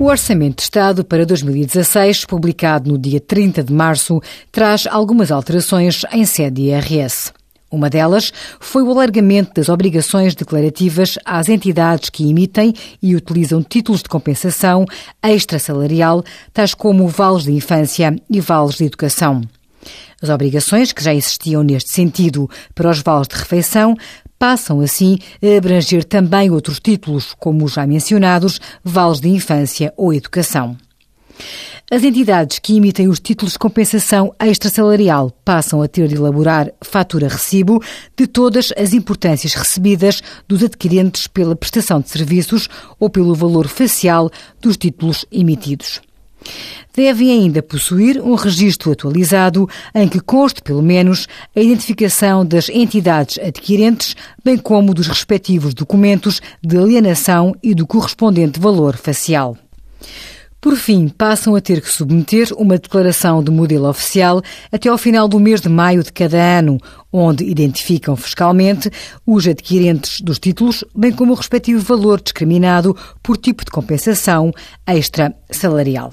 Orçamento de Estado para 2016, publicado no dia 30 de março, traz algumas alterações em sede IRS. Uma delas foi o alargamento das obrigações declarativas às entidades que emitem e utilizam títulos de compensação extrasalarial, tais como vales de infância e vales de educação. As obrigações que já existiam neste sentido para os vales de refeição passam assim a abranger também outros títulos, como os já mencionados, vales de infância ou educação. As entidades que emitem os títulos de compensação extrasalarial passam a ter de elaborar fatura-recibo de todas as importâncias recebidas dos adquirentes pela prestação de serviços ou pelo valor facial dos títulos emitidos. Devem ainda possuir um registro atualizado em que conste, pelo menos, a identificação das entidades adquirentes, bem como dos respectivos documentos de alienação e do correspondente valor facial. Por fim, passam a ter que submeter uma declaração de modelo oficial até ao final do mês de maio de cada ano, onde identificam fiscalmente os adquirentes dos títulos, bem como o respectivo valor discriminado por tipo de compensação extra salarial.